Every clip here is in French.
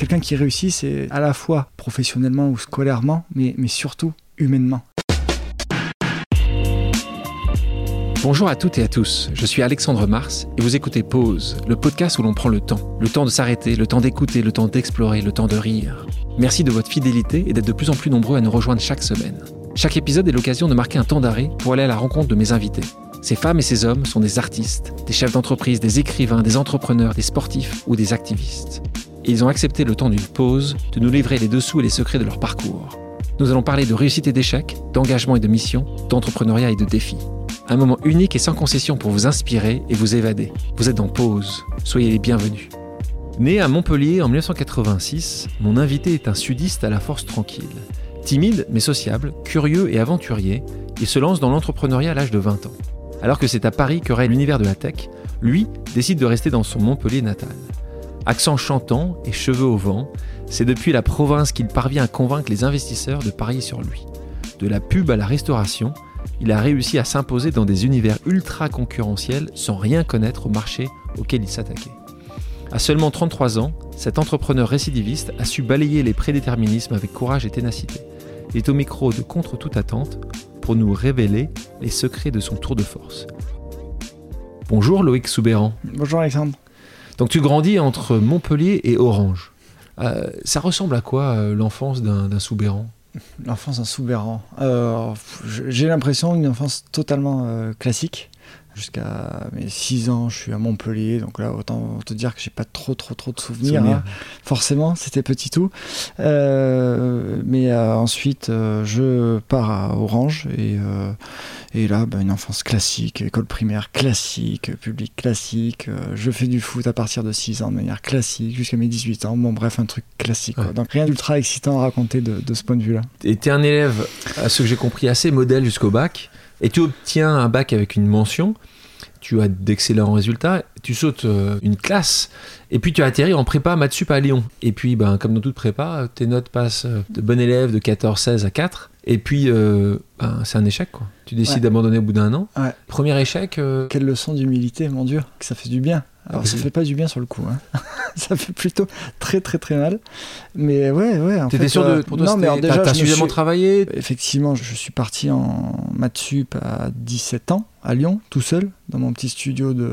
Quelqu'un qui réussit, c'est à la fois professionnellement ou scolairement, mais, mais surtout humainement. Bonjour à toutes et à tous, je suis Alexandre Mars et vous écoutez Pause, le podcast où l'on prend le temps. Le temps de s'arrêter, le temps d'écouter, le temps d'explorer, le temps de rire. Merci de votre fidélité et d'être de plus en plus nombreux à nous rejoindre chaque semaine. Chaque épisode est l'occasion de marquer un temps d'arrêt pour aller à la rencontre de mes invités. Ces femmes et ces hommes sont des artistes, des chefs d'entreprise, des écrivains, des entrepreneurs, des sportifs ou des activistes. Et ils ont accepté le temps d'une pause de nous livrer les dessous et les secrets de leur parcours. Nous allons parler de réussite et d'échec, d'engagement et de mission, d'entrepreneuriat et de défis. Un moment unique et sans concession pour vous inspirer et vous évader. Vous êtes en pause. Soyez les bienvenus. Né à Montpellier en 1986, mon invité est un sudiste à la force tranquille. Timide mais sociable, curieux et aventurier, il se lance dans l'entrepreneuriat à l'âge de 20 ans. Alors que c'est à Paris que règne l'univers de la tech, lui décide de rester dans son Montpellier natal. Accent chantant et cheveux au vent, c'est depuis la province qu'il parvient à convaincre les investisseurs de parier sur lui. De la pub à la restauration, il a réussi à s'imposer dans des univers ultra concurrentiels sans rien connaître au marché auquel il s'attaquait. À seulement 33 ans, cet entrepreneur récidiviste a su balayer les prédéterminismes avec courage et ténacité. Il est au micro de Contre toute attente pour nous révéler les secrets de son tour de force. Bonjour Loïc Soubéran. Bonjour Alexandre. Donc tu grandis entre Montpellier et Orange. Euh, ça ressemble à quoi euh, l'enfance d'un Soubéran? L'enfance d'un Soubéran. J'ai l'impression d'une enfance totalement euh, classique. Jusqu'à mes 6 ans, je suis à Montpellier, donc là, autant te dire que j'ai pas trop, trop, trop de souvenirs. Souvenir. hein. Forcément, c'était petit tout. Euh, mais euh, ensuite, euh, je pars à Orange et, et là, bah, une enfance classique, école primaire classique, public classique. je fais du foot à partir de 6 ans de manière classique jusqu'à mes 18 ans. Bon, bref, un truc classique. quoi. Donc rien d'ultra excitant à raconter de, de ce point de vue-là. Et tu es un élève, à ce que j'ai compris, assez modèle jusqu'au bac. Et tu obtiens un bac avec une mention. Tu as d'excellents résultats. Tu sautes euh, une classe. Et puis tu atterris en prépa maths sup à Lyon. Et puis, ben, comme dans toute prépa, tes notes passent euh, de bon élève de 14, 16 à 4. Et puis, euh, ben, c'est un échec. Quoi. Tu décides Ouais. d'abandonner au bout d'un an. Ouais. Premier échec. euh, Quelle leçon d'humilité, mon Dieu, que ça fait du bien. Alors, ça fait pas du bien sur le coup. hein. ça fait plutôt très, très, très mal. Mais ouais, ouais. T'étais sûr de. Pour toi, non, mais alors déjà, t'as, suffisamment suis- travaillé? Effectivement, je suis parti en maths sup à 17 ans, à Lyon, tout seul, dans mon petit studio de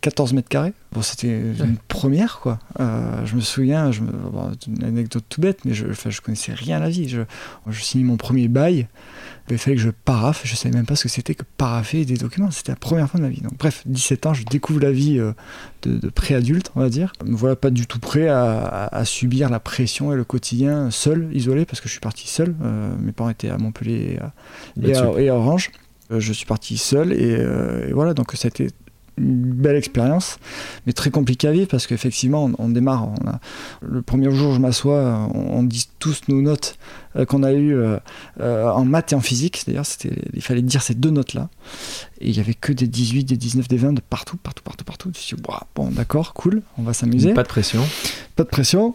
14 mètres carrés. Bon, c'était une première, quoi. Euh, je me souviens, je me... bon, c'est une anecdote tout bête, mais je, enfin, je connaissais rien à la vie. Je, je signais mon premier bail, il fallait que je paraffe, je savais même pas ce que c'était que paraffer des documents. C'était la première fois de ma vie. Donc, bref, 17 ans, je découvre la vie euh, de, de préadulte, on va dire. Me voilà pas du tout prêt à, à- à subir la pression et le quotidien seul, isolé, parce que je suis parti seul. Euh, mes parents étaient à Montpellier et à, et Maths à, sup. et à Orange. Euh, je suis parti seul et, euh, et voilà, donc été une belle expérience, mais très compliqué à vivre parce qu'effectivement, on, on démarre. On a, le premier jour, je m'assois, on, on dit tous nos notes euh, qu'on a eues euh, euh, en maths et en physique. D'ailleurs, c'était- il fallait dire ces deux notes-là. Et il y avait que des 18, des 19, des 20 de partout, partout, partout, partout. Je me suis dit, bon, d'accord, cool, on va s'amuser. Pas de pression. Pas de pression.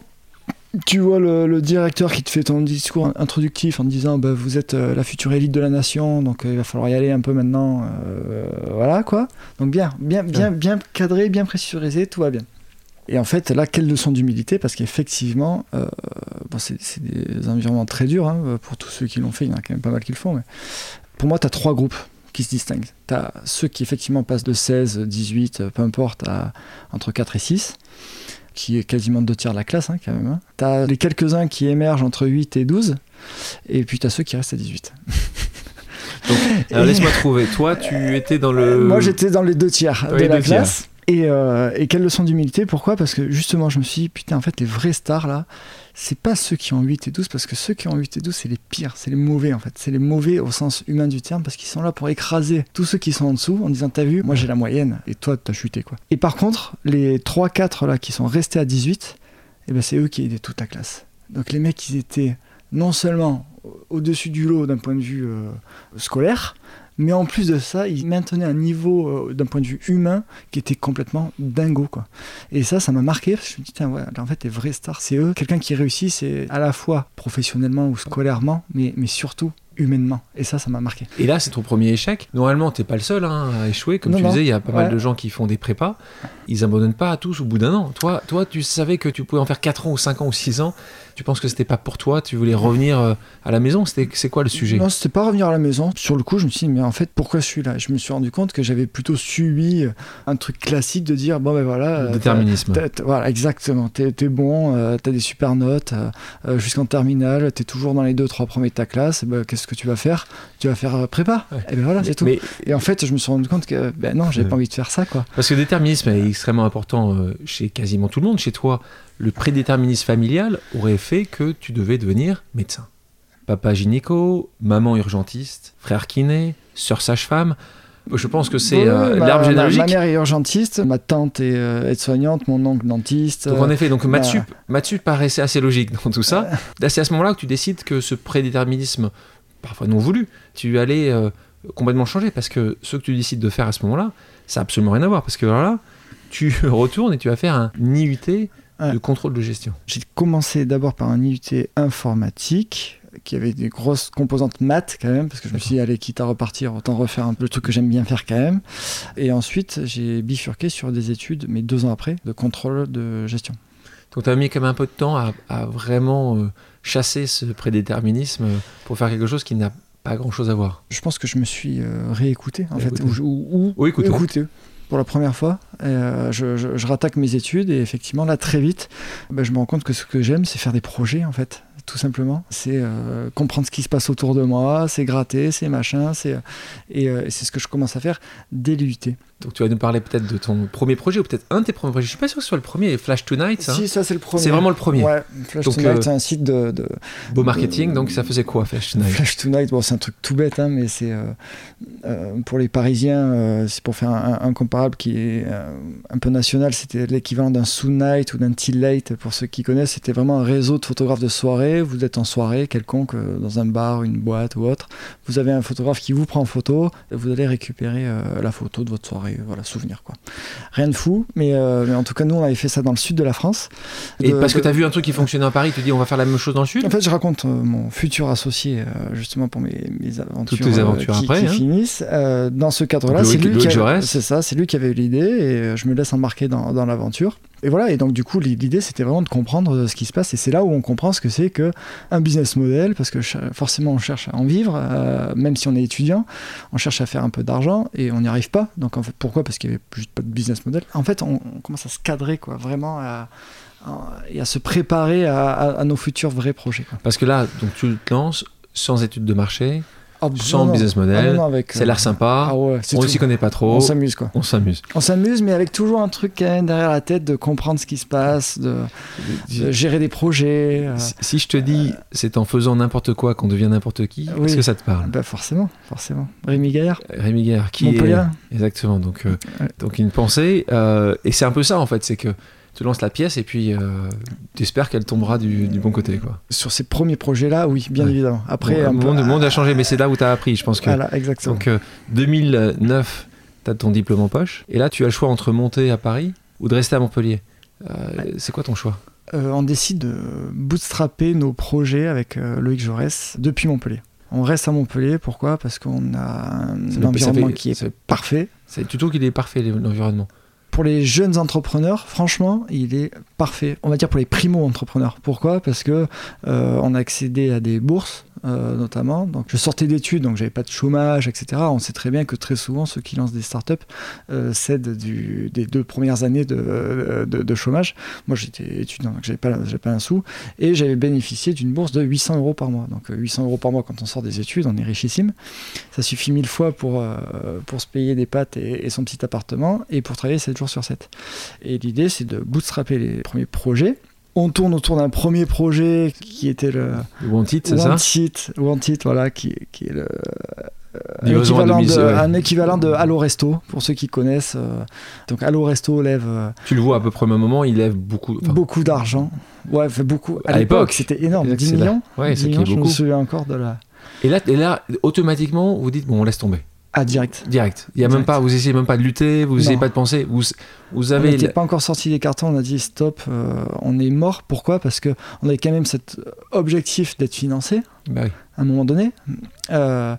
Tu vois le, le directeur qui te fait ton discours introductif en te disant bah, vous êtes euh, la future élite de la nation, donc euh, il va falloir y aller un peu maintenant. euh, voilà quoi. Donc bien, bien, bien, bien cadré, bien pressurisé, tout va bien. Et en fait, là, quelle leçon d'humilité, parce qu'effectivement, bon, c'est des environnements très durs hein, pour tous ceux qui l'ont fait, il y en a quand même pas mal qui le font. Mais pour moi, tu as trois groupes qui se distinguent. Tu as ceux qui effectivement passent de 16, 18, euh, peu importe, à entre 4 et 6 qui est quasiment deux tiers de la classe hein, quand même. hein. T'as les quelques-uns qui émergent entre 8 et 12, et puis t'as ceux qui restent à 18. Alors Et- laisse-moi trouver. Toi, tu étais dans le. Moi j'étais dans les deux tiers de la tiers. classe. Et, euh, et quelle leçon d'humilité Pourquoi? Parce que justement, je me suis dit, putain, en fait, les vrais stars là, c'est pas ceux qui ont 8 et 12, parce que ceux qui ont 8 et 12, c'est les pires, c'est les mauvais en fait. C'est les mauvais au sens humain du terme, parce qu'ils sont là pour écraser tous ceux qui sont en dessous en disant, t'as vu, moi j'ai la moyenne, et toi t'as chuté quoi. Et par contre, les 3-4 là qui sont restés à 18, eh ben, c'est eux qui aidaient toute la classe. Donc les mecs, ils étaient non seulement au-dessus du lot d'un point de vue euh, scolaire, mais en plus de ça, ils maintenaient un niveau euh, d'un point de vue humain qui était complètement dingo. Quoi. Et ça, ça m'a marqué parce que je me dis, tiens, ouais, en fait, les vrais stars, c'est eux. Quelqu'un qui réussit, c'est à la fois professionnellement ou scolairement, mais, mais surtout humainement. Et ça, ça m'a marqué. Et là, c'est ton premier échec. Normalement, t'es pas le seul hein, à échouer. Comme Non, tu non. disais, il y a pas mal de gens qui font des prépas. Ils abandonnent pas à tous au bout d'un an. Toi, toi, tu savais que tu pouvais en faire 4 ans ou 5 ans ou 6 ans. Tu penses que c'était pas pour toi. Tu voulais revenir euh, à la maison. C'était, c'est quoi le sujet? Non, c'était pas revenir à la maison. Sur le coup, je me suis dit, mais en fait, pourquoi je suis là Je me suis rendu compte que j'avais plutôt subi euh, un truc classique de dire, bon ben voilà. Le euh, déterminisme. voilà, exactement. T'es es bon, euh, t'as des super notes euh, jusqu'en terminale, t'es toujours dans les deux, trois premiers de ta classe. ben, Qu'est-ce que tu vas faire Tu vas faire euh, prépa. Ouais. Et ben voilà, c'est tout. Mais Et en fait, je me suis rendu compte que ben non, j'avais Ouais. pas envie de faire ça, quoi. Parce que le déterminisme est extrêmement important euh, chez quasiment tout le monde. Chez toi, le prédéterminisme familial aurait fait que tu devais devenir médecin. Papa gynéco, maman urgentiste, frère kiné, sœur sage-femme. Je pense que c'est euh, l'arbre généalogique. Ma, mère est urgentiste, ma tante est euh, aide-soignante, mon oncle dentiste. Donc en effet, donc Matsup, Matsup paraissait assez logique dans tout ça. C'est à ce moment-là que tu décides que ce prédéterminisme, parfois non voulu, tu allais euh, complètement changer parce que ce que tu décides de faire à ce moment-là, ça n'a absolument rien à voir parce que alors là, tu retournes et tu vas faire un IUT Ouais. de contrôle de gestion. J'ai commencé d'abord par un IUT informatique qui avait des grosses composantes maths quand même, parce que je me suis dit, allez, quitte à repartir, autant refaire un peu le truc que j'aime bien faire quand même. Et ensuite, j'ai bifurqué sur des études, mais deux ans après, de contrôle de gestion. Donc tu as mis quand même un peu de temps à, à vraiment euh, chasser ce prédéterminisme euh, pour faire quelque chose qui n'a pas grand-chose à voir. Je pense que je me suis euh, réécouté, en fait, Réécouté. ou, ou- ou Ou écouté. écouté pour la première fois. Et, euh, je, je- je rattaque mes études et effectivement, là, très vite, ben, je me rends compte que ce que j'aime, c'est faire des projets, en fait, tout simplement. C'est euh, comprendre ce qui se passe autour de moi, c'est gratter, c'est machin, c'est et, euh, et c'est ce que je commence à faire dès l'UT. Donc tu vas nous parler peut-être de ton premier projet ou peut-être un de tes premiers projets. Je suis pas sûr que ce soit le premier, Flash Tonight. hein. Si, ça c'est le premier. C'est vraiment le premier. Ouais, Flash Donc, Tonight, euh, c'est un site de, de- Beau marketing, donc ça faisait quoi Flash Tonight Flash Tonight. Bon, c'est un truc tout bête, hein, mais c'est pour les Parisiens, c'est pour faire un, un comparable qui est un peu national. C'était l'équivalent d'un Soon Night ou d'un Till Late pour ceux qui connaissent. C'était vraiment un réseau de photographes de soirée. Vous êtes en soirée quelconque euh, dans un bar, une boîte ou autre. Vous avez un photographe qui vous prend en photo et vous allez récupérer euh, la photo de votre soirée. Voilà, souvenir quoi. Rien de fou, mais, euh, mais en tout cas nous on avait fait ça dans le sud de la France. Et De- parce que de- tu as vu un truc qui fonctionnait à Paris, tu dis on va faire la même chose dans le sud? En fait, je raconte euh, mon futur associé, euh, justement, pour mes, mes aventures, Toutes tes aventures qui, après, qui hein. finissent. Euh, dans ce cadre-là, c'est lui, qui a- ça, c'est lui qui avait eu l'idée et euh, je me laisse embarquer dans, dans l'aventure. Et voilà, et donc du coup, l'idée, c'était vraiment de comprendre euh, ce qui se passe. Et c'est là où on comprend ce que c'est que un business model, parce que forcément, on cherche à en vivre, euh, même si on est étudiant, on cherche à faire un peu d'argent et on n'y arrive pas. Donc en fait, pourquoi? Parce qu'il n'y avait juste pas de business model. En fait, on, commence à se cadrer, quoi, vraiment à- et à se préparer à, nos futurs vrais projets. Parce que là, donc tu te lances sans études de marché, Ah, sans non, non. business Ah, model, non, non, avec, ça a euh, l'air sympa, Ah ouais, c'est on ne s'y connaît pas trop, On s'amuse quoi. on s'amuse. On s'amuse, mais avec toujours un truc quand même derrière la tête de comprendre ce qui se passe, de, de gérer des projets. euh, Si- Si je te dis c'est en faisant n'importe quoi qu'on devient n'importe qui, Oui. est-ce que ça te parle? Bah forcément, forcément. Rémi Gaillard, Rémi Guerre, qui Montpellier. est exactement donc euh, Ouais. donc une pensée et c'est un peu ça en fait, c'est que tu lances la pièce et puis tu espères qu'elle tombera du, du bon côté quoi. Sur ces premiers projets-là, oui, bien Ouais. évidemment. Après, Bon, le monde, le monde a changé, mais c'est là où tu as appris, je pense que. Voilà, exactement. Donc euh, 2009, tu as ton diplôme en poche, et là tu as le choix entre monter à Paris ou de rester à Montpellier. Euh, C'est quoi ton choix? Euh, on décide de bootstrapper nos projets avec euh, Loïc Jaurès depuis Montpellier. On reste à Montpellier, pourquoi? Parce qu'on a un environnement fait- qui est parfait. C'est plutôt qu'il est parfait l'environnement? Pour les jeunes entrepreneurs, franchement, il est parfait. On va dire pour les primo-entrepreneurs. Pourquoi? Parce que euh, on a accédé à des bourses, euh, notamment. Donc, je sortais d'études, donc j'avais pas de chômage, etc. On sait très bien que très souvent, ceux qui lancent des startups euh, cèdent des deux premières années de, de, chômage. Moi, j'étais étudiant, donc j'avais pas, pas un sou, et j'avais bénéficié d'une bourse de 800 euros par mois. Donc, euh, 800 euros par mois quand on sort des études, on est richissime. Ça suffit mille fois pour, euh, pour se payer des pâtes et, et son petit appartement, et pour travailler 7 jours sur 7. Et l'idée, c'est de bootstrapper les premiers projets. On tourne autour d'un premier projet qui était le Wanted, c'est ça Wanted, Wanted, voilà, qui, qui est le, un, Livraison à équivalent de, un équivalent de Allo Resto, pour ceux qui connaissent. euh, donc Allo Resto lève euh, Tu le vois à peu près au même moment, il lève beaucoup. enfin, beaucoup d'argent. Ouais, fait beaucoup. À, À l'époque, c'était énorme. c'est 10 là. millions. Ouais, 10 c'est qui est millions, je me souviens encore de la... Et là, et là, automatiquement, vous dites bon, on laisse tomber. Ah, direct. Direct. Il y a même pas, vous essayez même pas de lutter, vous Non. essayez pas de penser. Vous, vous On avez. n'était pas encore sorti des cartons, on a dit stop, euh, on est mort. Pourquoi? Parce que on avait quand même cet objectif d'être financé Bah oui. à un moment donné. Euh,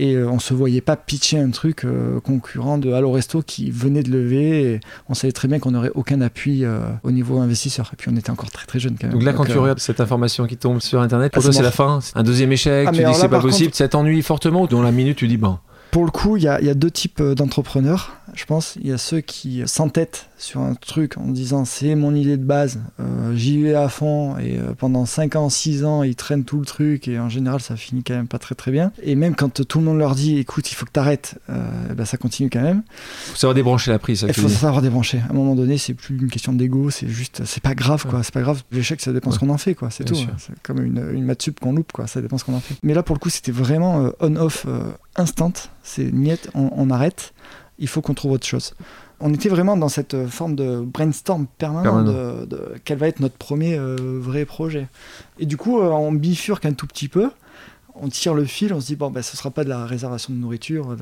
et euh, on se voyait pas pitcher un truc euh, concurrent de Allo Resto qui venait de lever. Et on savait très bien qu'on n'aurait aucun appui euh, au niveau investisseur. Et puis on était encore très très jeune quand même. Donc là, quand tu euh, regardes cette information qui tombe sur Internet, pour Ah, toi, c'est la fin? Un deuxième échec, Ah, tu dis que c'est pas possible, ça t'ennuie fortement, ou dans la minute, tu dis bon. Pour le coup, il y a, deux types euh, d'entrepreneurs, je pense. Il y a ceux qui s'entêtent sur un truc en disant c'est mon idée de base, euh, j'y vais à fond et euh, pendant 5 ans, 6 ans, ils traînent tout le truc et en général ça finit quand même pas très très bien. Et même quand tout le monde leur dit écoute, il faut que t'arrêtes, euh, bah, ça continue quand même. Faut savoir débrancher la prise, Il faut savoir débrancher. À un moment donné, c'est plus une question d'ego, c'est juste, c'est pas grave quoi, c'est pas grave. L'échec, ça dépend ce qu'on en fait quoi, c'est tout. hein. C'est comme une, une maths sup qu'on loupe quoi, ça dépend ce qu'on en fait. Mais là pour le coup, c'était vraiment on-off instant, c'est niet, on, on arrête, il faut qu'on trouve autre chose. On était vraiment dans cette euh, forme de brainstorm permanent, Permanent. de, de quel va être notre premier euh, vrai projet. Et du coup, euh, on bifurque un tout petit peu. On tire le fil, on se dit bon ben ce sera pas de la réservation de nourriture,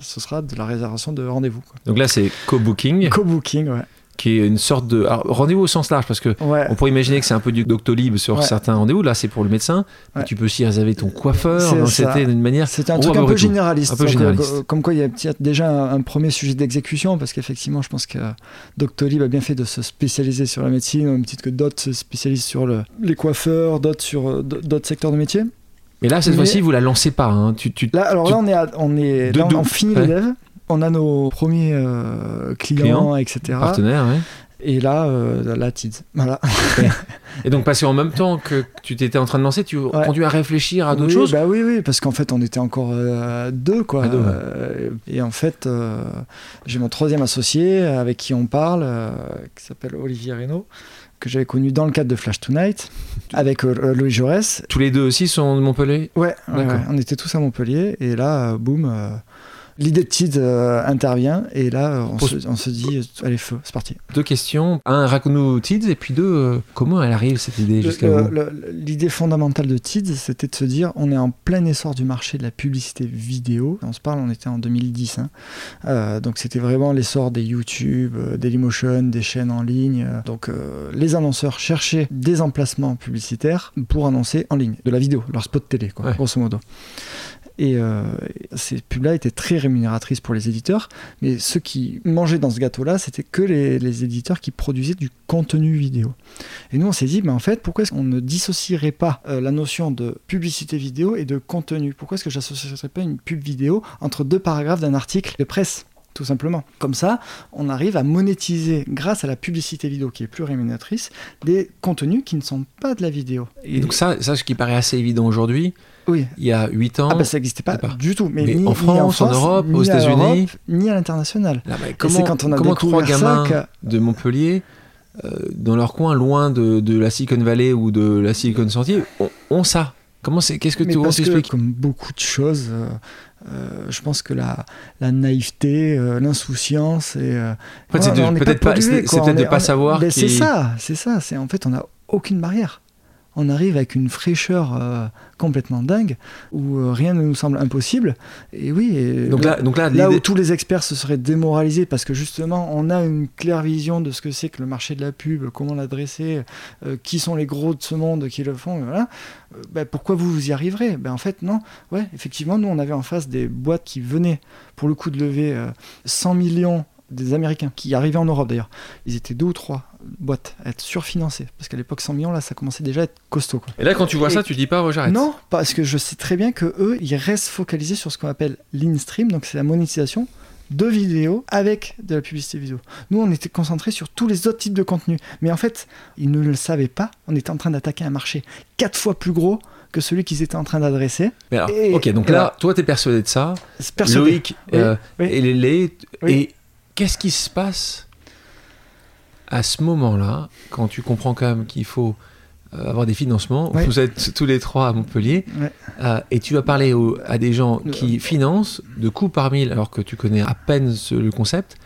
ce sera de la réservation de rendez-vous. Donc là, c'est co-booking, Co-booking, ouais. Qui est une sorte de. rendez-vous au sens large, parce que Ouais. on pourrait imaginer que c'est un peu du Doctolib sur Ouais. certains rendez-vous. Là, c'est pour le médecin. Ouais. Tu peux aussi réserver ton coiffeur. C'était d'une manière. C'était un truc un peu généraliste. Un peu généraliste. euh, comme quoi, il y a déjà un, un premier sujet d'exécution, parce qu'effectivement, je pense que Doctolib a bien fait de se spécialiser sur la médecine, au même titre que d'autres se spécialisent sur le- les coiffeurs, d'autres sur d'autres secteurs de métier. Mais là, cette Mais- fois-ci, vous la lancez pas. hein. Tu, tu- Là, alors Tu- là, on est, à- on est, là, on, finit Ouais. devs. On a nos premiers euh, clients, Clients, etc. partenaire, ouais. Et là, euh, la TIDS. Voilà. Et donc, parce qu'en même temps que tu t'étais en train de lancer, tu conduis à réfléchir à d'autres oui, choses. Bah oui, oui, parce qu'en fait, on était encore euh, deux, quoi. Deux, ouais. Euh, et en fait, j'ai mon troisième associé avec qui on parle, qui s'appelle Olivier Reynaud, que j'avais connu dans le cadre de Flash Tonight, avec euh, Louis Jaurès. Tous les deux aussi sont de Montpellier. Ouais, ouais, ouais, on était tous à Montpellier, et là, euh, boum, euh, l'idée de TID euh, intervient, et là, on, se, on se dit, euh, allez, feu, c'est parti. Deux questions. Un, raconte-nous Tids, et puis deux, euh, comment elle arrive cette idée jusqu'à vous L'idée fondamentale de TIDS, c'était de se dire on est en plein essor du marché de la publicité vidéo. On se parle, on était en 2010. hein. Euh, donc c'était vraiment l'essor des YouTube, Dailymotion, des chaînes en ligne. Donc les annonceurs cherchaient des emplacements publicitaires pour annoncer en ligne, de la vidéo, leur spot télé, quoi, Ouais. grosso modo. Et euh, ces pubs-là étaient très rémunératrices pour les éditeurs, mais ceux qui mangeaient dans ce gâteau-là, c'était que les, éditeurs qui produisaient du contenu vidéo. Et nous, on s'est dit, mais en fait, pourquoi est-ce qu'on ne dissocierait pas euh, la notion de publicité vidéo et de contenu? Pourquoi est-ce que j'associerais pas une pub vidéo entre deux paragraphes d'un article de presse tout simplement? Comme ça, on arrive à monétiser, grâce à la publicité vidéo qui est plus rémunératrice, des contenus qui ne sont pas de la vidéo. Et donc ça, ça, ce qui paraît assez évident aujourd'hui, oui. il y a 8 ans, Ah bah ça n'existait pas du tout. Mais, Mais ni, en ni France, en Europe, aux États-Unis. ni à l'international. comment, quand on a comment trois gamins ça de Montpellier, euh, dans leur coin, loin de, de la Silicon Valley ou de la Silicon Sentier, ont, ont ça? Comment c'est Qu'est-ce que Mais tu parce que, comme beaucoup de choses, euh, euh, je pense que la, la naïveté, euh, l'insouciance et En fait, c'est peut-être pas- pollué, c'est- peut-être de est- pas savoir Ben, C'est ça, c'est ça. C'est en fait, on n'a aucune barrière. On arrive avec une fraîcheur euh, complètement dingue où euh, rien ne nous semble impossible. Et oui. et Donc là, donc là, où tous les experts se seraient démoralisés parce que justement on a une claire vision de ce que c'est que le marché de la pub, comment l'adresser, euh, qui sont les gros de ce monde qui le font, voilà. Ben, pourquoi vous vous y arriverez? Ben en fait non, ouais, effectivement nous on avait en face des boîtes qui venaient pour le coup de lever euh, 100 millions des Américains qui arrivaient en Europe d'ailleurs. Ils étaient deux ou trois boîtes à être surfinancées parce qu'à l'époque 100 millions là ça commençait déjà à être costaud. Quoi. Et là, quand tu vois Et- ça, tu dis pas, oh, j'arrête. Non, parce que je sais très bien que eux, ils restent focalisés sur ce qu'on appelle l'in-stream, donc c'est la monétisation de vidéos avec de la publicité vidéo. Nous, on était concentrés sur tous les autres types de contenus. Mais en fait, ils ne le savaient pas. On était en train d'attaquer un marché quatre fois plus gros que celui qu'ils étaient en train d'adresser. Ok, donc là, là- toi, t'es persuadé de ça. Persuadé. Loïc Oui, euh, oui. et les les- Oui. Et qu'est-ce qui se passe à ce moment-là, quand tu comprends quand même qu'il faut euh, avoir des financements. Vous êtes tous les trois à Montpellier. Ouais. euh, et tu vas parler au- à des gens qui financent de coups par mille, alors que tu connais à peine ce- le concept.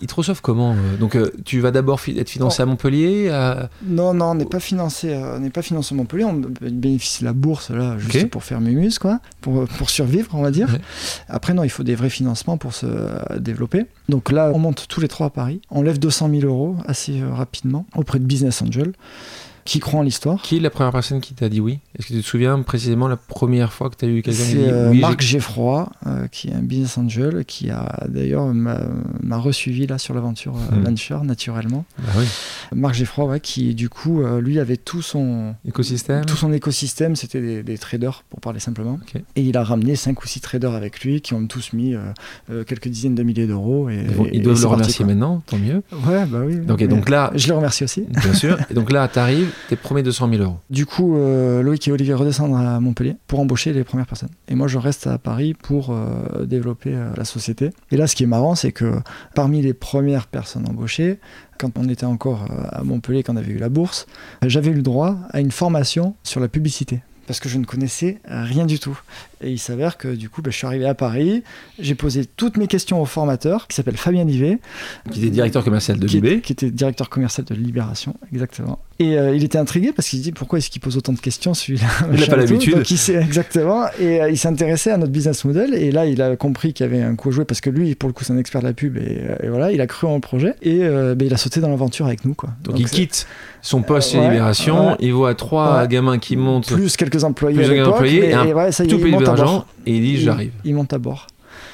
Ils te reçoivent comment euh Donc, euh, tu vas d'abord fi- être financé à Montpellier à- Non, non, on n'est pas financé, euh, on n'est pas financé à Montpellier. On bénéficie de la bourse là, juste pour faire Mumus, quoi, pour, pour survivre, on va dire. Ouais. Après, non, il faut des vrais financements pour se euh, développer. Donc là, on monte tous les trois à Paris. On lève 200 000 euros assez rapidement auprès de Business Angel, qui croient en l'histoire. Qui est la première personne qui t'a dit oui? Est-ce que tu te souviens précisément la première fois que tu as eu quelqu'un qui dit euh, oui? Marc Geffroy, euh, qui est un business angel, qui a d'ailleurs m'a resuivi là sur l'aventure euh, Hmm. Venture naturellement. Bah oui. Marc Geffroy, ouais, qui du coup, euh, lui avait tout son, Écosystème tout son écosystème, c'était des, des traders pour parler simplement. Et il a ramené 5 ou 6 traders avec lui qui ont tous mis euh, quelques dizaines de milliers d'euros. Et, Ils, vont- ils et doivent le remercier maintenant, tant mieux. Ouais, bah oui. Donc, et donc là, Je le remercie aussi. bien sûr. Et donc là, tu arrives, tes premiers 200 000 euros. Du coup, euh, Loïc et Olivier redescendent à Montpellier pour embaucher les premières personnes. Et moi, je reste à Paris pour euh, développer euh, la société. Et là, ce qui est marrant, c'est que parmi les premières personnes embauchées, quand on était encore à Montpellier, quand on avait eu la bourse, j'avais eu le droit à une formation sur la publicité. Parce que je ne connaissais rien du tout. Et il s'avère que du coup, bah, je suis arrivé à Paris, j'ai posé toutes mes questions au formateur, qui s'appelle Fabien Livet, Qui était directeur commercial de qui, Libé. qui était directeur commercial de Libération, exactement. Et euh, il était intrigué parce qu'il se dit pourquoi est-ce qu'il pose autant de questions celui-là? Il n'a pas l'habitude. Exactement et euh, il s'intéressait à notre business model et là il a compris qu'il y avait un coup à jouer parce que lui pour le coup c'est un expert de la pub et, euh, et voilà il a cru en le projet et euh, ben, il a sauté dans l'aventure avec nous quoi. Donc, il quitte son poste chez ouais, Libération, ouais. il voit trois Ouais. gamins qui montent plus quelques employés Plus à un l'époque, employé mais- et un ça tout il pays monte d'argent bord. et il dit j'arrive. Il monte à bord.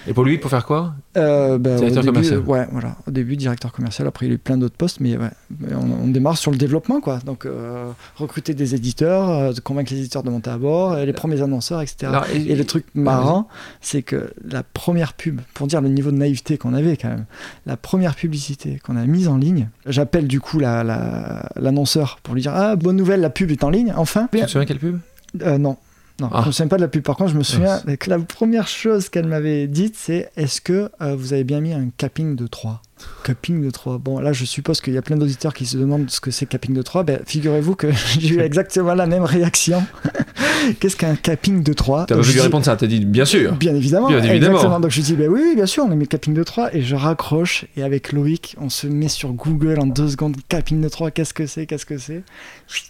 Et pour lui, pour faire quoi Euh, bah, Directeur début, commercial. Ouais, voilà. Au début, directeur commercial. Après, il a eu plein d'autres postes, mais ouais, on, on démarre sur le développement, quoi. Donc, euh, recruter des éditeurs, euh, convaincre les éditeurs de monter à bord, les premiers annonceurs, etc. Alors, Et le truc marrant, c'est que la première pub, pour dire le niveau de naïveté qu'on avait quand même, la première publicité qu'on a mise en ligne, j'appelle du coup la- la- l'annonceur pour lui dire Ah, bonne nouvelle, la pub est en ligne, enfin. Tu te souviens quelle pub? Euh, non. Non, Ah. je me souviens pas de la pub. Par contre, je me souviens que la première chose qu'elle m'avait dite, c'est Est-ce que euh, vous avez bien mis un capping de 3 Capping de 3. Bon, là, je suppose qu'il y a plein d'auditeurs qui se demandent ce que c'est capping de 3. Ben, figurez-vous que j'ai eu exactement la même réaction. Qu'est-ce qu'un capping de 3 T'as pas lui répondre ça, t'as dit bien sûr. Bien évidemment. Bien évidemment. Exactement. Donc je dis, bah oui, oui, bien sûr, on a mis capping de 3 et je raccroche et avec Loïc, on se met sur Google en deux secondes, capping de 3, qu'est-ce que c'est, qu'est-ce que c'est?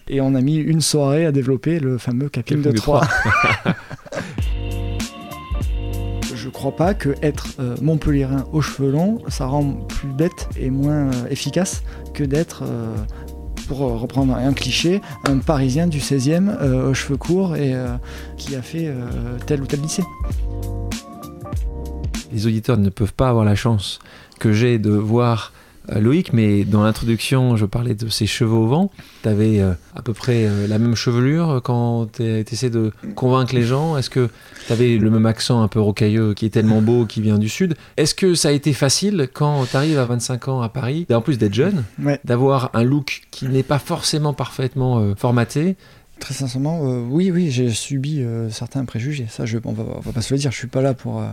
Et on a mis une soirée à développer le fameux capping, Capping de de 3. je crois pas que être euh, Montpellierin aux cheveux longs, ça rend plus bête et moins euh, efficace que d'être, euh, pour euh, reprendre un cliché, un Parisien du 16e euh, aux cheveux courts et euh, qui a fait tel ou tel lycée. Les auditeurs ne peuvent pas avoir la chance que j'ai de voir euh, Loïc, mais dans l'introduction, je parlais de ses cheveux au vent. Tu avais à peu près euh, la même chevelure euh, quand tu essaies de convaincre les gens. Est-ce que tu avais le même accent un peu rocailleux qui est tellement beau, qui vient du Sud? Est-ce que ça a été facile quand tu arrives à 25 ans à Paris, en plus d'être jeune, Ouais. d'avoir un look qui n'est pas forcément parfaitement euh, formaté Très sincèrement, euh, oui, oui, j'ai subi euh, certains préjugés. Ça, je, on, va, on va pas se le dire, je suis pas là pour. euh,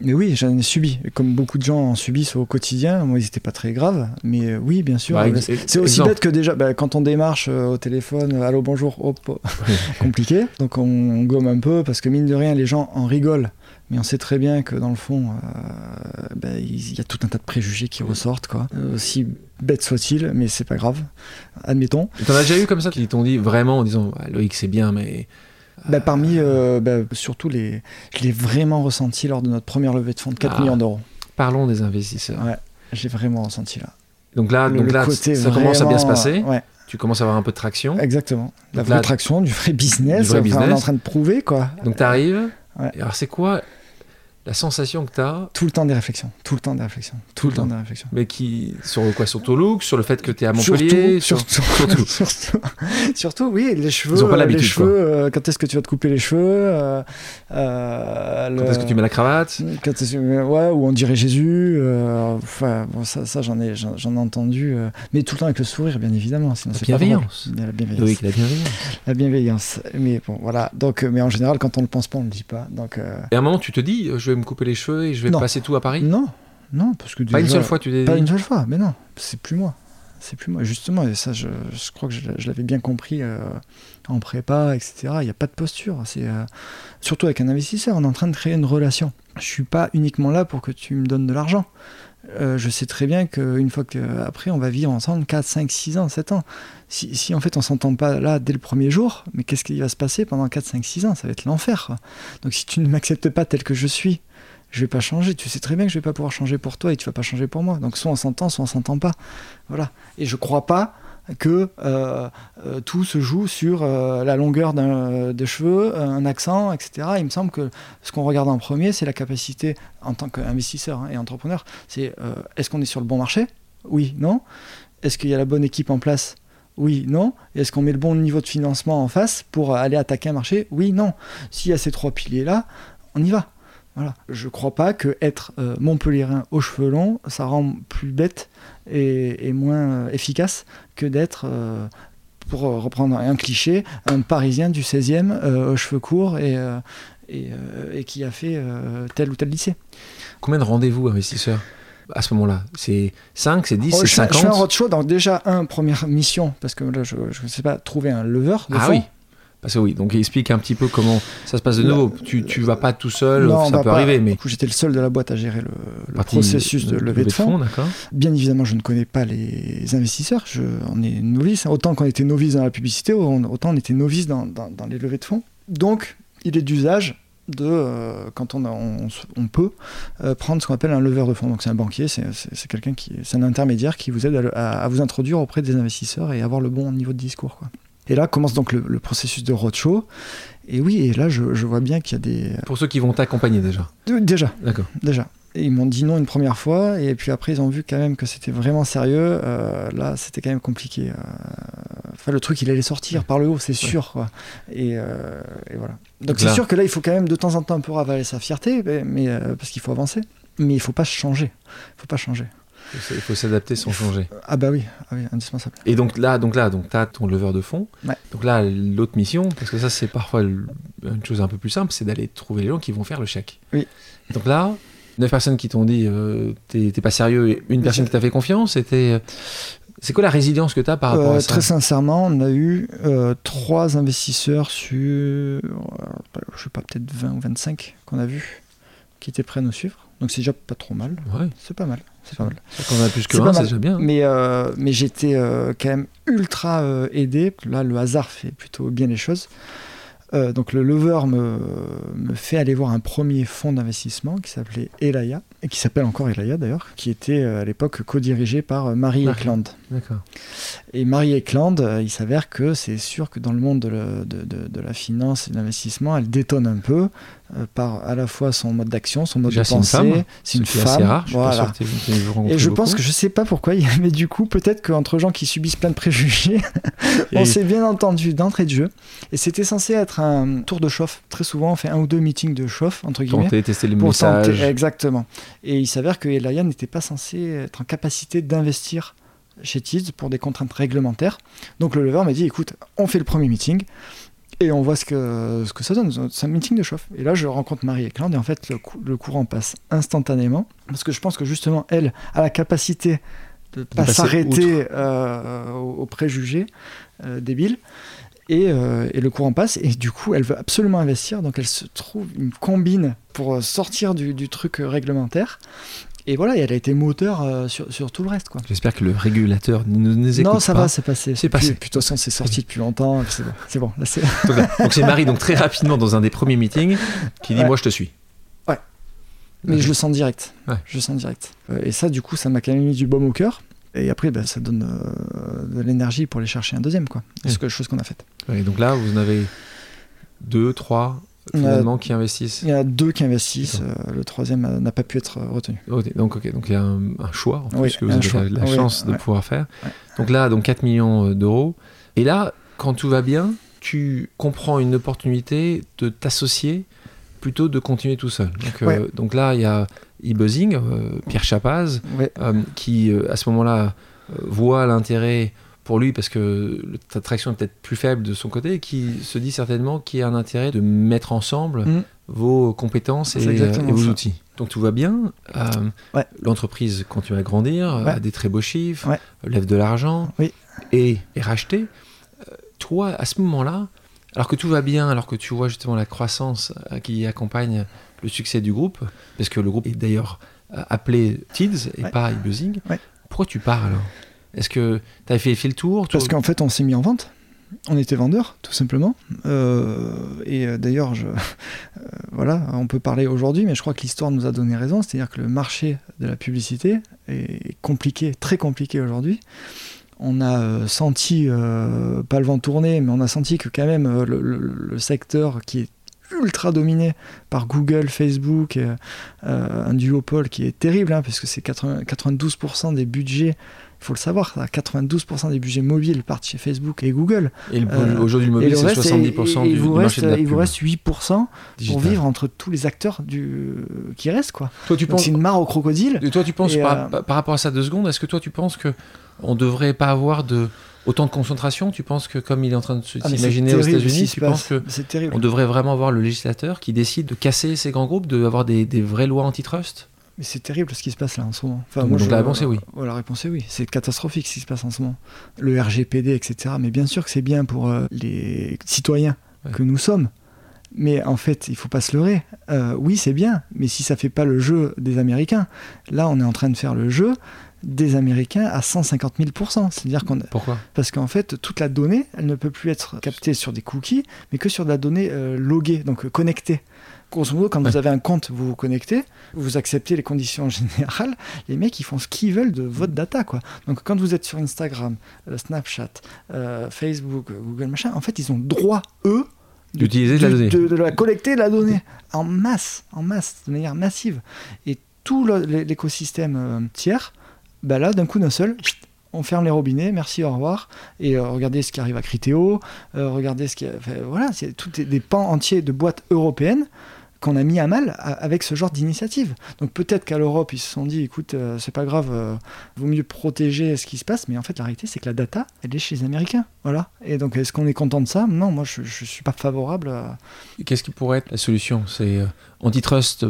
Mais oui, j'en ai subi. Comme beaucoup de gens en subissent au quotidien, moi, ils étaient pas très graves. Mais oui, bien sûr. Bah, c'est aussi bête que déjà, bah, quand on démarche au téléphone, allô, bonjour, hop, compliqué. Donc on, on gomme un peu parce que mine de rien, les gens en rigolent. Mais on sait très bien que dans le fond, euh, bah, il y a tout un tas de préjugés qui ressortent, quoi. Euh, aussi bête soit-il, mais c'est pas grave. Admettons. T'en as déjà eu comme ça qui t'ont dit vraiment en disant Ah, Loïc c'est bien mais Bah, parmi, euh, bah, surtout les, je l'ai vraiment ressenti lors de notre première levée de fonds de 4 Ah. millions d'euros. parlons des investisseurs. Ouais, j'ai vraiment ressenti là. Donc là, Le- donc le là ça commence à bien se passer. Ouais, Tu commences à avoir un peu de traction. exactement. La Donc vraie là- traction, du vrai business. Du vrai enfin, On est en train de prouver, quoi. Donc tu arrives. Ouais. Alors c'est quoi la sensation que tu as Tout le temps des réflexions. Tout le temps des réflexions. Tout, le le temps temps. des réflexions. mais qui sur quoi sur ton look, sur le fait que tu es à Montpellier, Surtout, sur- surtout, surtout. oui, les cheveux. Ils ont pas l'habitude, Les cheveux, euh, quand est-ce que tu vas te couper les cheveux euh, euh, quand le- est-ce que tu mets la cravate? Quand ouais, ou on dirait Jésus. enfin, bon, ça, ça j'en ai, j'en ai entendu. mais tout le temps avec le sourire, bien évidemment. Sinon, La pas bienveillance. La bienveillance. Loïc, la bienveillance. La bienveillance. Mais bon, voilà. Donc, mais en général, quand on ne le pense pas, on ne le dit pas. Donc, Et à un moment tu te dis je vais me couper les cheveux et je vais Non. passer tout à Paris? non, non, parce que Pas une seule fois tu Pas une seule fois, mais non, c'est plus moi. C'est plus moi. Justement, et ça, je, je crois que je, je l'avais bien compris euh, en prépa, etc. Il n'y a pas de posture. C'est euh, surtout avec un investisseur, on est en train de créer une relation. Je suis pas uniquement là pour que tu me donnes de l'argent. Euh, je sais très bien qu'une fois qu'après, on va vivre ensemble 4, 5, 6 ans, 7 ans. Si, en fait on s'entend pas là dès le premier jour, mais qu'est-ce qui va se passer pendant 4, 5, 6 ans? Ça va être l'enfer. Donc si tu ne m'acceptes pas tel que je suis, je vais pas changer. Tu sais très bien que je vais pas pouvoir changer pour toi et tu vas pas changer pour moi. Donc soit on s'entend, soit on s'entend pas. Voilà. Et je crois pas que euh, euh, tout se joue sur euh, la longueur des cheveux, un accent, etc. Il me semble que ce qu'on regarde en premier, c'est la capacité en tant qu'investisseur hein, et entrepreneur. C'est est-ce qu'on est sur le bon marché? Oui, non. Est-ce qu'il y a la bonne équipe en place? Oui, non. Est-ce qu'on met le bon niveau de financement en face pour aller attaquer un marché? Oui, non. S'il y a ces trois piliers-là, on y va. Voilà. Je crois pas que être euh, Montpellierin aux cheveux longs, ça rend plus bête et, moins euh, efficace que d'être, euh, pour reprendre un cliché, un Parisien du 16e aux cheveux courts et, et, qui a fait tel ou tel lycée. Combien de rendez-vous investisseurs à ce moment-là? C'est 5, c'est 10, c'est 50 Je fais un roadshow, donc déjà, un, première mission, parce que là, je ne sais pas, trouver un lever de ah oui parce oui, donc explique un petit peu comment ça se passe de nouveau. tu, tu vas pas tout seul, ça peut arriver. Mais... J'étais le seul de la boîte à gérer le, processus de, levée de fonds. Bien évidemment, je ne connais pas les investisseurs. Je, on est novice. Autant qu'on était novice dans la publicité, autant on était novice dans, dans, les levées de fonds. Donc, il est d'usage de, euh, quand on, on, peut, euh, prendre ce qu'on appelle un leveur de fonds. Donc c'est un banquier, c'est quelqu'un qui, c'est un intermédiaire qui vous aide à, à, vous introduire auprès des investisseurs et avoir le bon niveau de discours. Quoi. Et là commence donc le, processus de roadshow. Et oui, et là je, vois bien qu'il y a des. Pour ceux qui vont t'accompagner déjà Déjà. D'accord. Déjà. Et ils m'ont dit non une première fois, et puis après ils ont vu quand même que c'était vraiment sérieux. Euh, là, c'était quand même compliqué. Euh, enfin, le truc, il allait sortir par le haut, c'est sûr. Quoi. Et, euh, et, voilà. Donc c'est sûr que là, il faut quand même de temps en temps un peu ravaler sa fierté, mais, parce qu'il faut avancer. Mais il faut pas changer. Il faut pas changer. Il faut s'adapter sans changer. Ah bah oui, ah oui, indispensable. Et donc là, donc là, donc as ton leveur de fond. Donc là, l'autre mission, parce que ça c'est parfois une chose un peu plus simple, c'est d'aller trouver les gens qui vont faire le chèque. Oui. Donc là, neuf personnes qui t'ont dit euh, t'es pas sérieux et une personne qui t'a fait confiance, c'était. Euh, c'est quoi la résilience que tu as par rapport à euh, ça? Très sincèrement, on a eu trois investisseurs sur, je sais pas, peut-être 20 ou 25 qu'on a vus qui étaient prêts à nous suivre. Donc c'est déjà pas trop mal. Ouais. C'est pas mal. C'est pas mal. Quand on a plus que un, c'est déjà bien. Mais, euh, mais j'étais euh, quand même ultra euh, aidé. Là, le hasard fait plutôt bien les choses. donc le lever me, me, fait aller voir un premier fonds d'investissement qui s'appelait Elaya, et qui s'appelle encore Elaya d'ailleurs, qui était à l'époque co-dirigé par Marie Eklund. D'accord. Et Marie Eklund, il s'avère que c'est sûr que dans le monde de, de, de la finance et de l'investissement, elle détonne un peu. Euh, par à la fois son mode d'action, son mode de pensée. C'est une femme. Rare, voilà. et je pense que je sais pas pourquoi, mais du coup, peut-être qu'entre gens qui subissent plein de préjugés, on s'est bien entendu d'entrée de jeu. Et c'était censé être un tour de chauffe. Très souvent, on fait un ou deux meetings de chauffe, entre guillemets. Tenter, tester les messages. exactement. Et il s'avère que Elaya n'était pas censé être en capacité d'investir chez Tiz pour des contraintes réglementaires. Donc le lever m'a dit écoute, on fait le premier meeting et on voit ce que, ce que ça donne. C'est un meeting de chauffe. Et là, je rencontre Marie Eklund et en fait, le, courant passe instantanément. Parce que je pense que justement, elle a la capacité de ne pas s'arrêter euh, aux, préjugés euh, débiles. Et, euh, et, le courant passe. Et du coup, elle veut absolument investir. Donc, elle se trouve une combine pour sortir du, du truc réglementaire. Et voilà, elle a été moteur euh, sur, sur, tout le reste. quoi. J'espère que le régulateur ne nous écoute pas. Non, ça va, c'est passé. C'est passé. de toute façon, c'est sorti depuis longtemps. C'est bon. C'est bon donc c'est Marie, donc très rapidement, dans un des premiers meetings, qui dit Moi, je te suis. Ouais. Mais je le sens direct. Ouais. Je le sens direct. Euh, et ça, du coup, ça m'a quand même mis du baume au cœur. Et après, ben, ça donne euh, de l'énergie pour aller chercher un deuxième. quoi. C'est quelque chose qu'on a fait. Et donc là, vous en avez deux, trois finalement qui investissent Il y a deux qui investissent, euh, le troisième n'a pas pu être retenu. donc, ok, donc il y a un, choix en plus que vous avez la, chance de pouvoir faire. Donc là, donc 4 millions euh, d'euros. Et là, quand tout va bien, tu comprends une opportunité de t'associer plutôt de continuer tout seul. Donc, euh, donc là, il y a e-buzzing, Pierre Chapaz, qui à ce moment-là voit l'intérêt pour lui parce que ta traction est peut-être plus faible de son côté et qui se dit certainement qu'il y a un intérêt de mettre ensemble mm. vos compétences et, vos outils. Donc tout va bien. Euh, l'entreprise continue à grandir, a des très beaux chiffres, lève de l'argent et est rachetée. Euh, toi, à ce moment-là, alors que tout va bien, alors que tu vois justement la croissance euh, qui accompagne le succès du groupe, parce que le groupe est d'ailleurs euh, appelé Tids et pas eBuzzing. Pourquoi tu pars alors? Est-ce que tu as fait, le tour Parce qu'en fait, on s'est mis en vente. On était vendeurs, tout simplement. Euh, et euh, d'ailleurs, euh, voilà, on peut parler aujourd'hui, mais je crois que l'histoire nous a donné raison. C'est-à-dire que le marché de la publicité est compliqué, très compliqué aujourd'hui. On a senti, pas le vent tourner, mais on a senti que quand même le, secteur qui est ultra dominé par Google, Facebook, un duopole qui est terrible, hein, parce que c'est 80 92% des budgets, faut le savoir, ça, 92% des budgets mobiles partent chez Facebook et Google. Et euh, aujourd'hui, le mobile, le c'est reste, 70% et- et du, il vous du reste, marché de la il vous reste 8% pour digitale. vivre entre tous les acteurs du... qui restent. Quoi. Toi, tu Donc penses, c'est une mare au crocodile. et toi, tu penses Et, par, euh, par- rapport à ça deux secondes, est-ce que toi, tu penses que on devrait pas avoir de autant de concentration? Tu penses que comme il est en train de Ah, s'imaginer aux États-Unis, tu penses que C'est terrible. on devrait vraiment avoir le législateur qui décide de casser ces grands groupes, d'avoir des, des vraies lois antitrust? Mais c'est terrible ce qui se passe là en ce moment. Enfin, Donc, moi, donc je- la réponse est oui. Ouais, la réponse est oui. C'est catastrophique ce qui se passe en ce moment. Le RGPD, etc. Mais bien sûr que c'est bien pour euh, les citoyens Ouais. que nous sommes. Mais en fait, il faut pas se leurrer. Euh, oui, c'est bien, mais si ça fait pas le jeu des Américains, là, on est en train de faire le jeu des Américains à 150 000 C'est-à-dire qu'on Pourquoi? Parce qu'en fait, toute la donnée, elle ne peut plus être captée sur des cookies, mais que sur de la donnée euh, loguée, donc euh, connectée. Grosso modo, quand Ouais. vous avez un compte, vous vous connectez, vous acceptez les conditions générales, les mecs, ils font ce qu'ils veulent de votre data, quoi. Donc quand vous êtes sur Instagram, euh, Snapchat, euh, Facebook, euh, Google, machin, en fait, ils ont droit, eux, D'utiliser de la donnée. De, de la collecter de la donnée en masse, en masse, de manière massive. Et tout l'écosystème tiers, bah là, d'un coup d'un seul, on ferme les robinets, merci, au revoir. Et euh, regardez ce qui arrive à Criteo, euh, regardez ce qui. enfin, voilà, c'est tout des pans entiers de boîtes européennes qu'on a mis à mal avec ce genre d'initiative. Donc peut-être qu'à l'Europe, ils se sont dit, écoute, euh, c'est pas grave, euh, vaut mieux protéger ce qui se passe, mais en fait, la réalité, c'est que la data, elle est chez les Américains. Voilà. Et donc, est-ce qu'on est content de ça? Non, moi, je, je suis pas favorable à. Qu'est-ce qui pourrait être la solution? C'est antitrust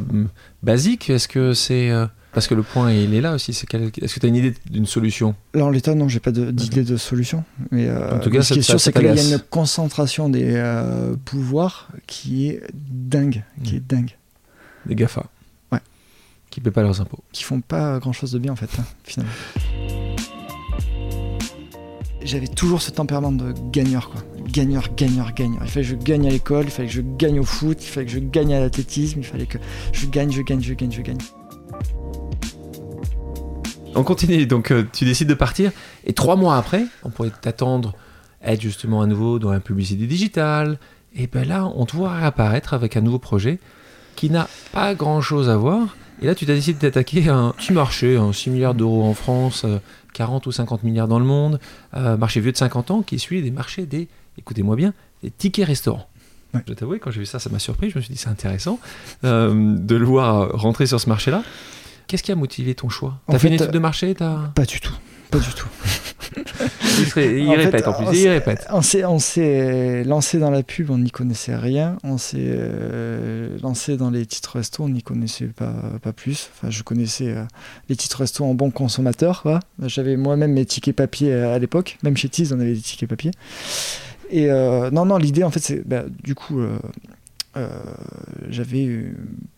basique? Est-ce que c'est parce que le point il est là aussi Est-ce que tu as une idée d'une solution? Là, en l'état, non, j'ai pas d'idée de solution. Mais euh, En tout cas, ce qui est sûr, c'est qu'il y a une concentration des euh, pouvoirs qui est dingue, qui est dingue, des Gafa Ouais. qui paient pas leurs impôts qui font pas grand-chose de bien en fait, hein, finalement. J'avais toujours ce tempérament de gagneur, quoi. Gagneur, gagneur, gagneur. Il fallait que je gagne à l'école, il fallait que je gagne au foot, il fallait que je gagne à l'athlétisme, il fallait que je gagne, je gagne, je gagne, je gagne. On continue, donc euh, tu décides de partir, et trois mois après, on pourrait t'attendre être justement à nouveau dans la publicité digitale, et ben là, on te voit réapparaître avec un nouveau projet qui n'a pas grand-chose à voir, et là, tu as décidé de t'attaquer à un petit marché, hein, 6 milliards d'euros en France, euh, 40 ou 50 milliards dans le monde, euh, marché vieux de 50 ans, qui est celui des marchés des, écoutez-moi bien, des tickets restaurants. Ouais. Je vais t'avouer, quand j'ai vu ça, ça m'a surpris, je me suis dit, c'est intéressant euh, de le voir rentrer sur ce marché-là. Qu'est-ce qui a motivé ton choix? T'as fait, une fait, étude de marché t'as... Pas du tout. Pas du tout. Il, serait- il En fait, répète en plus, on il s'est- répète. On s'est, lancé dans la pub, on n'y connaissait rien. On s'est euh, lancé dans les titres resto, on n'y connaissait pas, pas plus. Enfin, je connaissais euh, les titres resto en bon consommateur. J'avais moi-même mes tickets papier euh, à l'époque. Même chez Tease, on avait des tickets papier. Et euh, non, non, l'idée, en fait, c'est bah, du coup, euh, euh, j'avais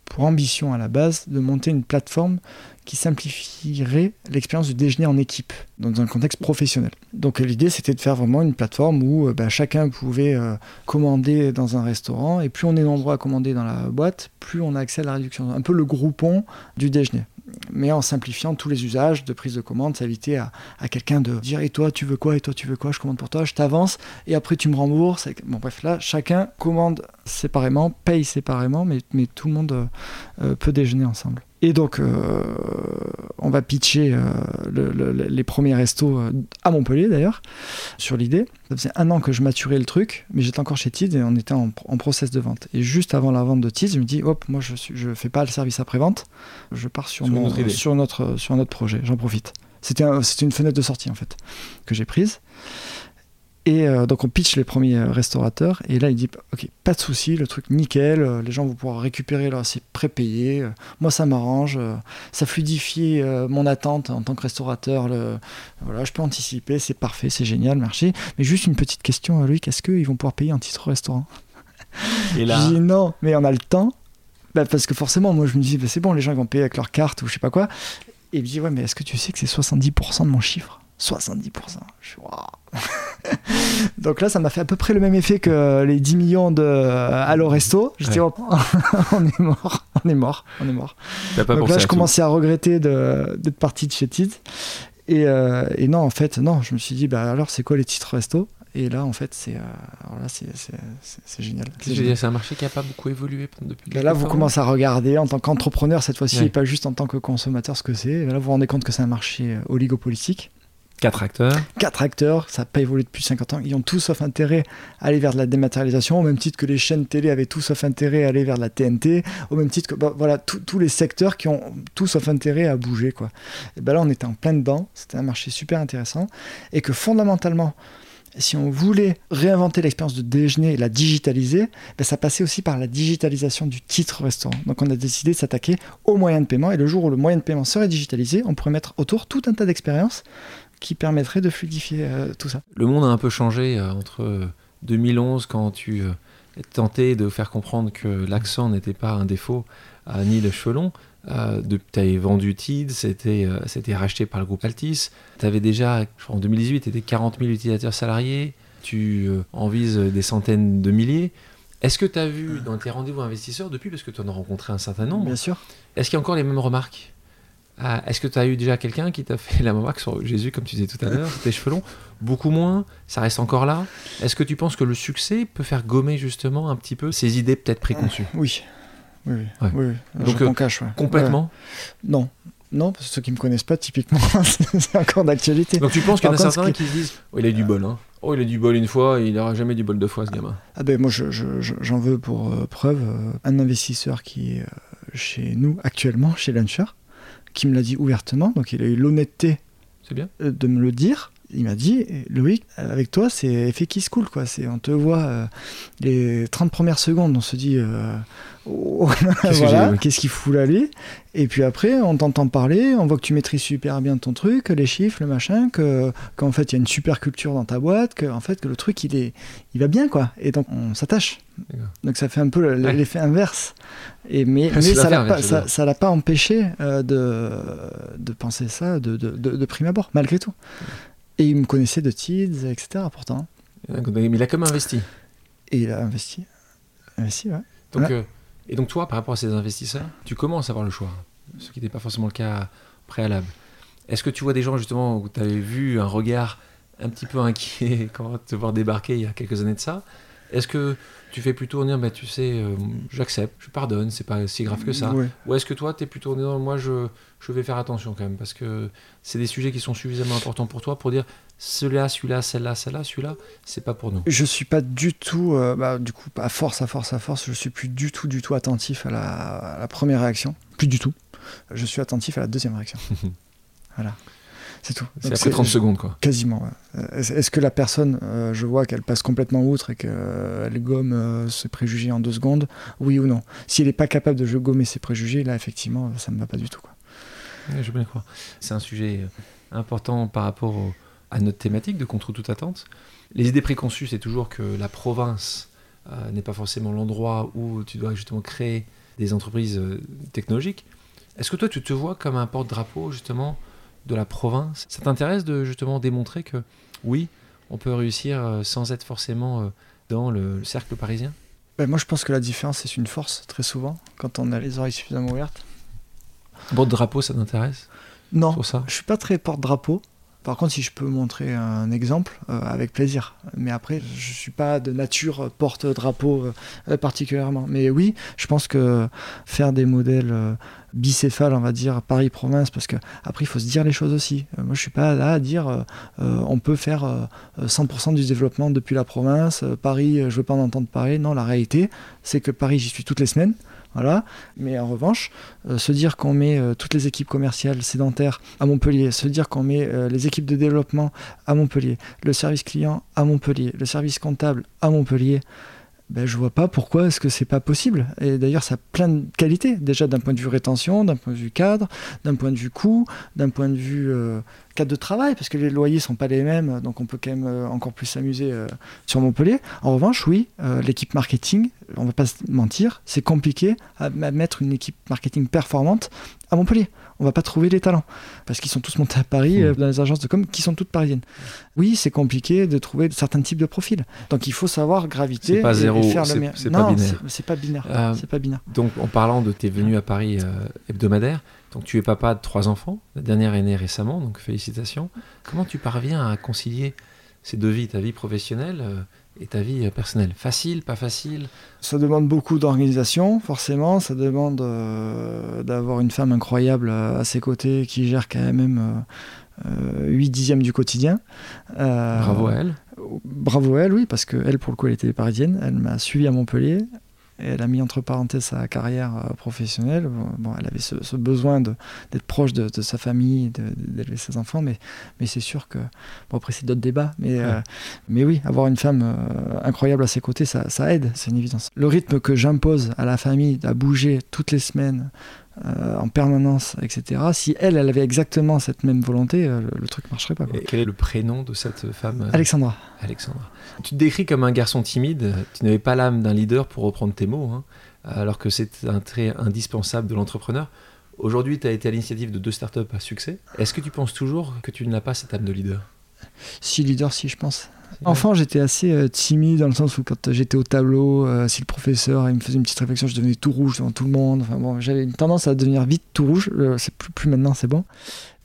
pour ambition à la base de monter une plateforme qui simplifierait l'expérience du déjeuner en équipe dans un contexte professionnel. Donc l'idée c'était de faire vraiment une plateforme où euh, bah, chacun pouvait euh, commander dans un restaurant et plus on est nombreux à commander dans la boîte, plus on a accès à la réduction. Un peu le groupon du déjeuner. Mais en simplifiant tous les usages de prise de commande, ça évitait à, quelqu'un de dire et toi tu veux quoi et toi tu veux quoi, je commande pour toi, je t'avance et après tu me rembourses. Bon bref là chacun commande séparément, paye séparément, mais, mais tout le monde euh, euh, peut déjeuner ensemble. Et donc, euh, on va pitcher euh, le- le- le- les premiers restos euh, à Montpellier d'ailleurs, sur l'idée. Ça faisait un an que je maturais le truc, mais j'étais encore chez Tids et on était en, en process de vente. Et juste avant la vente de Tids, je me dis, hop, moi je ne fais pas le service après-vente, je pars sur, Sur mon- notre sur, notre, sur un autre projet, j'en profite. C'était un- c'était une fenêtre de sortie en fait, que j'ai prise. Et euh, donc on pitch les premiers euh, restaurateurs et là il dit ok pas de souci le truc nickel euh, les gens vont pouvoir récupérer leur c'est prépayé euh, moi ça m'arrange ça fluidifie mon attente en tant que restaurateur le, voilà je peux anticiper c'est parfait c'est génial merci mais juste une petite question Loïc est-ce qu'ils vont pouvoir payer un titre restaurant? Et je là, dis non mais on a le temps Bah, parce que forcément, moi je me dis, bah, c'est bon, les gens ils vont payer avec leur carte ou je sais pas quoi. Et il me dit, ouais, mais est-ce que tu sais que c'est 70% de mon chiffre? 70%. Je suis, waouh. Donc là, ça m'a fait à peu près le même effet que les 10 millions de euh, Allo Resto. Je dis, Ouais. oh, on est mort, on est mort, on est mort. T'as pas Donc pensé là, à je tout. commençais à regretter de- d'être parti de chez Tids. Et, euh, et non, en fait, non, je me suis dit, bah alors, c'est quoi les titres resto? Et là, en fait, c'est euh, alors là, c'est c'est- c'est- c'est génial. C'est je veux génial. dire, C'est un marché qui a pas beaucoup évolué depuis. Mais là, vous commencez à regarder en tant qu'entrepreneur cette fois-ci, Ouais. et pas juste en tant que consommateur, ce que c'est. Et là, vous vous rendez compte que c'est un marché oligopolitique. Quatre acteurs. Quatre acteurs, ça n'a pas évolué depuis 50 ans. Ils ont tous sauf intérêt à aller vers de la dématérialisation, au même titre que les chaînes télé avaient tous sauf intérêt à aller vers de la TNT, au même titre que bah, voilà, tous les secteurs qui ont tous sauf intérêt à bouger. Quoi. Et ben là, on était en plein dedans. C'était un marché super intéressant. Et que fondamentalement, si on voulait réinventer l'expérience de déjeuner et la digitaliser, ben ça passait aussi par la digitalisation du titre restaurant. Donc on a décidé de s'attaquer aux moyens de paiement. Et le jour où le moyen de paiement serait digitalisé, on pourrait mettre autour tout un tas d'expériences qui permettraient de fluidifier euh, tout ça. Le monde a un peu changé euh, entre euh, 2011, quand tu euh, tentais de faire comprendre que l'accent n'était pas un défaut à ni le chevelon. Euh, de- tu avais vendu TID, c'était euh, c'était racheté par le groupe Altis. Tu avais déjà, je crois en 2018, tu étais 40 000 utilisateurs salariés. Tu euh, en vises des centaines de milliers. Est-ce que tu as vu dans tes rendez-vous investisseurs depuis, parce que tu en as rencontré un certain nombre, Bien sûr. est-ce qu'il y a encore les mêmes remarques? Ah, Est-ce que tu as eu déjà quelqu'un qui t'a fait la remarque sur Jésus, comme tu disais tout à l'heure, tes cheveux longs Beaucoup moins Ça reste encore là? Est-ce que tu penses que le succès peut faire gommer justement un petit peu ces idées peut-être préconçues? Oui. Oui, oui. Ouais. oui, oui. Donc, Je euh, cache, ouais. Complètement? Ouais. Non. Non, parce que ceux qui me connaissent pas, typiquement, c'est encore d'actualité. Donc tu penses qu'il y en a certains ce qui se disent Oh, il a du bol, hein Oh, il a du bol une fois, il n'aura jamais du bol deux fois, ce gamin. Ah ben moi, je- je- je- j'en veux pour euh, preuve euh, un investisseur qui est chez nous actuellement, chez Launcher, qui me l'a dit ouvertement, donc il a eu l'honnêteté euh, de me le dire. Il m'a dit, Loïc, avec toi, c'est effet qui se coule, quoi. C'est, on te voit euh, les 30 premières secondes, on se dit, euh, oh, Qu'est-ce voilà, qu'il fout là, lui? Et puis après, on t'entend parler, on voit que tu maîtrises super bien ton truc, les chiffres, le machin, que, qu'en fait, il y a une super culture dans ta boîte, que, en fait, que le truc, il, est, il va bien, quoi. Et donc, on s'attache. Donc, ça fait un peu Ouais. l'effet inverse. Et, mais mais ça l'a pas, ça, ça empêché euh, de, de penser ça de, de, de- de prime abord, malgré tout. Et il me connaissait de Tids, etc. pourtant. Mais il a comme investi. Et il a investi. Investi, ouais. Donc, Ouais. euh, et donc toi, par rapport à ces investisseurs, tu commences à avoir le choix, ce qui n'était pas forcément le cas préalable. Est-ce que tu vois des gens justement où tu avais vu un regard un petit peu inquiet quand te voir débarquer il y a quelques années de ça? Est-ce que tu fais plutôt dire, bah, tu sais, euh, j'accepte, je pardonne, c'est pas si grave que ça Ouais. Ou est-ce que toi, tu es plutôt dans moi, je, je vais faire attention quand même, parce que c'est des sujets qui sont suffisamment importants pour toi pour dire, celui-là, celui-là, celle-là, celle-là, celui-là, c'est pas pour nous. Je suis pas du tout, euh, bah, du coup, à force, à force, à force, je suis plus du tout, du tout attentif à la, à la première réaction. Plus du tout. Je suis attentif à la deuxième réaction. voilà. C'est tout. C'est après 30 secondes, quoi. Quasiment. ouais. Euh, Est-ce que la personne, euh, je vois qu'elle passe complètement outre et qu'elle gomme euh, ses préjugés en deux secondes Oui ou non S'il n'est pas capable de gommer ses préjugés, là, effectivement, ça ne me va pas du tout. Quoi. Je veux bien croire. C'est un sujet euh, important par rapport au- à notre thématique de contre toute attente. Les idées préconçues, c'est toujours que la province euh, n'est pas forcément l'endroit où tu dois justement créer des entreprises euh, technologiques. Est-ce que toi, tu te vois comme un porte-drapeau justement de la province Ça t'intéresse de justement démontrer que oui, on peut réussir euh, sans être forcément euh, dans le, le cercle parisien? Ben, moi, je pense que la différence, c'est une force, très souvent, quand on a les oreilles suffisamment ouvertes. Porte-drapeau, ça t'intéresse? Non, je suis pas très porte-drapeau. Par contre, si je peux montrer un exemple, euh, avec plaisir. Mais après, je suis pas de nature porte-drapeau euh, particulièrement. Mais oui, je pense que faire des modèles euh, bicéphales, on va dire Paris-Province, parce que après, il faut se dire les choses aussi. Moi, je suis pas là à dire on peut faire euh, euh, 100% du développement depuis la province. Paris, je veux pas en entendre parler. Non, la réalité, c'est que Paris, j'y suis toutes les semaines. Voilà. Mais en revanche, euh, se dire qu'on met euh, toutes les équipes commerciales sédentaires à Montpellier, se dire qu'on met euh, les équipes de développement à Montpellier, le service client à Montpellier, le service comptable à Montpellier, ben, je vois pas pourquoi est-ce que c'est pas possible. Et d'ailleurs, ça a plein de qualités. Déjà d'un point de vue rétention, d'un point de vue cadre, d'un point de vue coût, d'un point de vue cadre de travail, parce que les loyers sont pas les mêmes, donc on peut quand même euh, encore plus s'amuser euh, sur Montpellier. En revanche, oui, euh, l'équipe marketing, on va pas se mentir, c'est compliqué à, mettre une équipe marketing performante à Montpellier. On va pas trouver les talents, parce qu'ils sont tous montés à Paris, Mmh. dans les agences de com, qui sont toutes parisiennes. Oui, c'est compliqué de trouver certains types de profils. Donc il faut savoir graviter C'est pas et- et zéro, faire le c'est- c'est pas binaire. c'est- C'est pas binaire. Euh, C'est pas binaire. Donc, en parlant de tes venues à Paris euh, hebdomadaires, donc tu es papa de trois enfants. La dernière est née récemment, donc félicitations. Comment tu parviens à concilier ces deux vies, ta vie professionnelle euh, et ta vie euh, personnelle? Facile, pas facile? Ça demande beaucoup d'organisation, forcément. Ça demande euh, d'avoir une femme incroyable à ses côtés qui gère quand même euh, 8 dixièmes du quotidien. Euh, Bravo à elle. Bravo à elle, oui, parce qu'elle, pour le coup, elle était parisienne. Elle m'a suivi à Montpellier. Et elle a mis entre parenthèses sa carrière euh, professionnelle. Bon, elle avait ce, ce besoin d'être proche de, de sa famille, d'élever ses enfants, mais, mais c'est sûr que. Bon, après, c'est d'autres débats, mais, euh, mais oui, avoir une femme euh, incroyable à ses côtés, ça, ça aide, c'est une évidence. Le rythme que j'impose à la famille à bouger toutes les semaines, euh, en permanence, etc., si elle, elle avait exactement cette même volonté, euh, le, le truc marcherait pas. quoi. Et quel est le prénom de cette femme euh, Alexandra. Alexandra. Tu te décris comme un garçon timide, tu n'avais pas l'âme d'un leader pour reprendre tes mots, hein, alors que c'est un trait indispensable de l'entrepreneur. Aujourd'hui, tu as été à l'initiative de deux startups à succès. Est-ce que tu penses toujours que tu n'as pas cette âme de leader? Si leader, si je pense. Enfant, j'étais assez euh, timide dans le sens où quand j'étais au tableau, euh, si le professeur me faisait une petite réflexion, je devenais tout rouge devant tout le monde. Enfin bon, j'avais une tendance à devenir vite tout rouge. Euh, c'est plus, maintenant, c'est bon.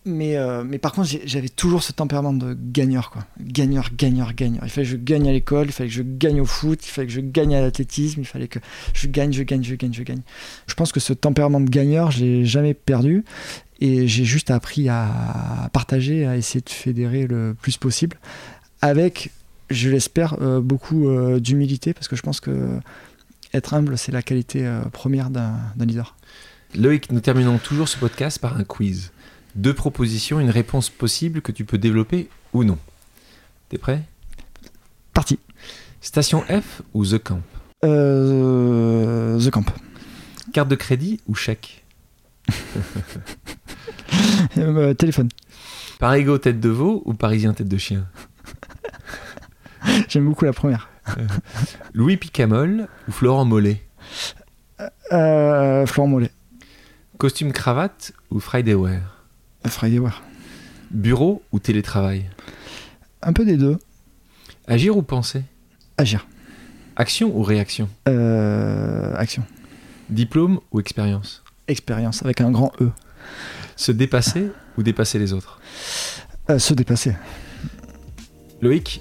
Mais, euh, mais par contre, j'avais toujours ce tempérament de gagneur, quoi. Gagneur, gagneur, gagneur. Il fallait que je gagne à l'école, il fallait que je gagne au foot, il fallait que je gagne à l'athlétisme, il fallait que je gagne, je gagne, je gagne, je gagne. Je pense que ce tempérament de gagneur, je l'ai jamais perdu. Et j'ai juste appris à partager, à essayer de fédérer le plus possible avec, je l'espère, euh, beaucoup euh, d'humilité, parce que je pense que être humble, c'est la qualité euh, première d'un d'un leader. Loïc, nous terminons toujours ce podcast par un quiz. Deux propositions, une réponse possible que tu peux développer ou non. T'es prêt? Parti. Station F ou The Camp? Euh, The Camp. Carte de crédit ou chèque? Euh, téléphone. Parigo tête de veau ou Parisien tête de chien? J'aime beaucoup la première. Louis Picamol ou Florent Mollet Euh, Florent Mollet. Costume cravate ou Friday wear Friday War. Bureau ou télétravail Un peu des deux. Agir ou penser Agir. Action ou réaction Euh, action. Diplôme ou expérience Expérience avec un grand E. Se dépasser ou dépasser les autres Euh, se dépasser. Loïc,